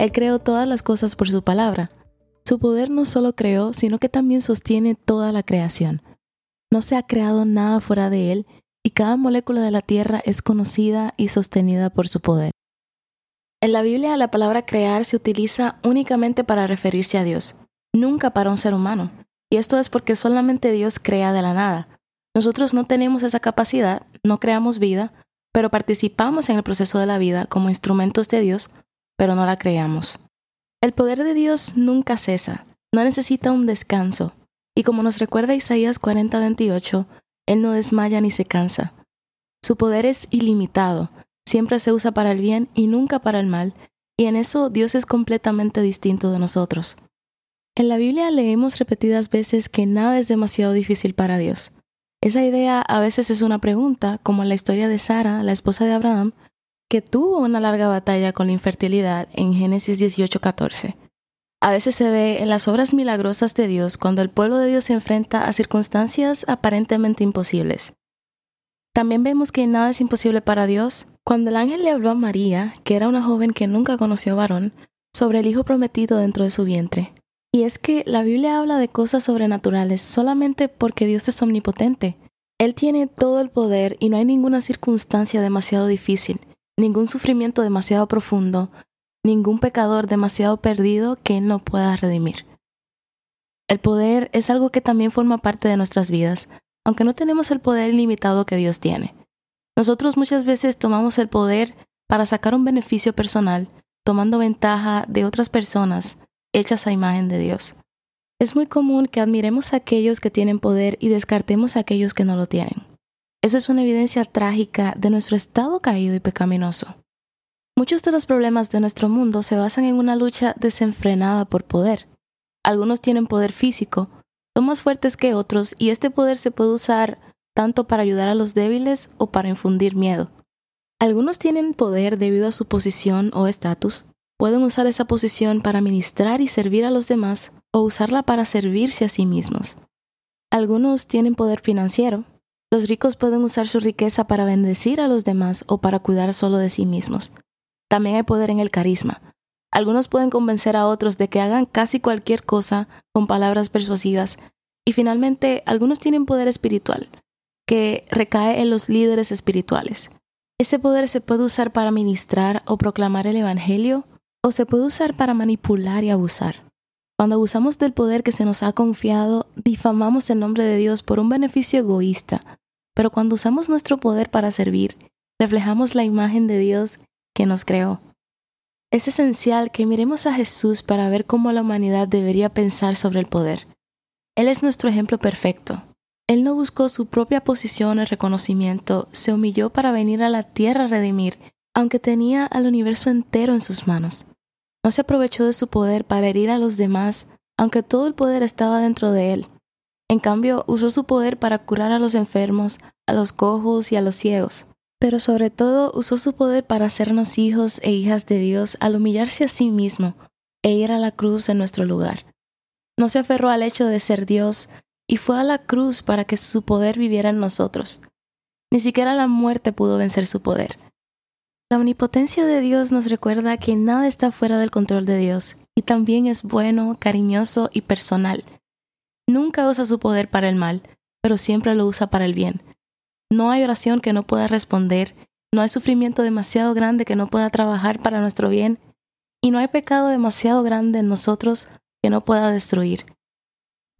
Él creó todas las cosas por su palabra. Su poder no solo creó, sino que también sostiene toda la creación. No se ha creado nada fuera de Él y cada molécula de la Tierra es conocida y sostenida por su poder. En la Biblia la palabra crear se utiliza únicamente para referirse a Dios, nunca para un ser humano. Y esto es porque solamente Dios crea de la nada. Nosotros no tenemos esa capacidad, no creamos vida, pero participamos en el proceso de la vida como instrumentos de Dios pero no la creamos. El poder de Dios nunca cesa, no necesita un descanso, y como nos recuerda Isaías 40:28, Él no desmaya ni se cansa. Su poder es ilimitado, siempre se usa para el bien y nunca para el mal, y en eso Dios es completamente distinto de nosotros. En la Biblia leemos repetidas veces que nada es demasiado difícil para Dios. Esa idea a veces es una pregunta, como en la historia de Sara, la esposa de Abraham, que tuvo una larga batalla con la infertilidad en Génesis 18:14. A veces se ve en las obras milagrosas de Dios cuando el pueblo de Dios se enfrenta a circunstancias aparentemente imposibles. También vemos que nada es imposible para Dios cuando el ángel le habló a María, que era una joven que nunca conoció varón, sobre el hijo prometido dentro de su vientre. Y es que la Biblia habla de cosas sobrenaturales solamente porque Dios es omnipotente. Él tiene todo el poder y no hay ninguna circunstancia demasiado difícil ningún sufrimiento demasiado profundo, ningún pecador demasiado perdido que no pueda redimir. El poder es algo que también forma parte de nuestras vidas, aunque no tenemos el poder ilimitado que Dios tiene. Nosotros muchas veces tomamos el poder para sacar un beneficio personal, tomando ventaja de otras personas hechas a imagen de Dios. Es muy común que admiremos a aquellos que tienen poder y descartemos a aquellos que no lo tienen. Eso es una evidencia trágica de nuestro estado caído y pecaminoso. Muchos de los problemas de nuestro mundo se basan en una lucha desenfrenada por poder. Algunos tienen poder físico, son más fuertes que otros y este poder se puede usar tanto para ayudar a los débiles o para infundir miedo. Algunos tienen poder debido a su posición o estatus, pueden usar esa posición para ministrar y servir a los demás o usarla para servirse a sí mismos. Algunos tienen poder financiero, los ricos pueden usar su riqueza para bendecir a los demás o para cuidar solo de sí mismos. También hay poder en el carisma. Algunos pueden convencer a otros de que hagan casi cualquier cosa con palabras persuasivas. Y finalmente, algunos tienen poder espiritual, que recae en los líderes espirituales. Ese poder se puede usar para ministrar o proclamar el Evangelio, o se puede usar para manipular y abusar. Cuando abusamos del poder que se nos ha confiado, difamamos el nombre de Dios por un beneficio egoísta, pero cuando usamos nuestro poder para servir, reflejamos la imagen de Dios que nos creó. Es esencial que miremos a Jesús para ver cómo la humanidad debería pensar sobre el poder. Él es nuestro ejemplo perfecto. Él no buscó su propia posición o reconocimiento, se humilló para venir a la tierra a redimir, aunque tenía al universo entero en sus manos. No se aprovechó de su poder para herir a los demás, aunque todo el poder estaba dentro de él. En cambio, usó su poder para curar a los enfermos, a los cojos y a los ciegos. Pero sobre todo usó su poder para hacernos hijos e hijas de Dios al humillarse a sí mismo e ir a la cruz en nuestro lugar. No se aferró al hecho de ser Dios y fue a la cruz para que su poder viviera en nosotros. Ni siquiera la muerte pudo vencer su poder. La omnipotencia de Dios nos recuerda que nada está fuera del control de Dios y también es bueno, cariñoso y personal Nunca usa su poder para el mal, pero siempre lo usa para el bien. No hay oración que no pueda responder, no hay sufrimiento demasiado grande que no pueda trabajar para nuestro bien, y no hay pecado demasiado grande en nosotros que no pueda destruir.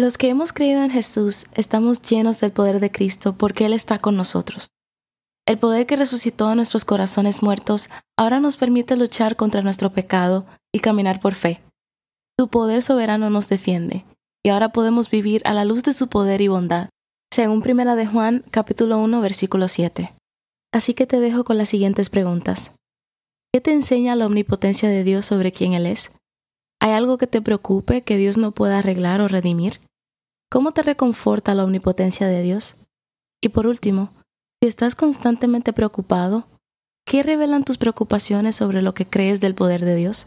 Los que hemos creído en Jesús estamos llenos del poder de Cristo porque Él está con nosotros. El poder que resucitó nuestros corazones muertos ahora nos permite luchar contra nuestro pecado y caminar por fe. Su poder soberano nos defiende y ahora podemos vivir a la luz de su poder y bondad, según Primera de Juan capítulo 1 versículo 7. Así que te dejo con las siguientes preguntas. ¿Qué te enseña la omnipotencia de Dios sobre quién Él es? ¿Hay algo que te preocupe que Dios no pueda arreglar o redimir? ¿Cómo te reconforta la omnipotencia de Dios? Y por último, si estás constantemente preocupado, ¿qué revelan tus preocupaciones sobre lo que crees del poder de Dios?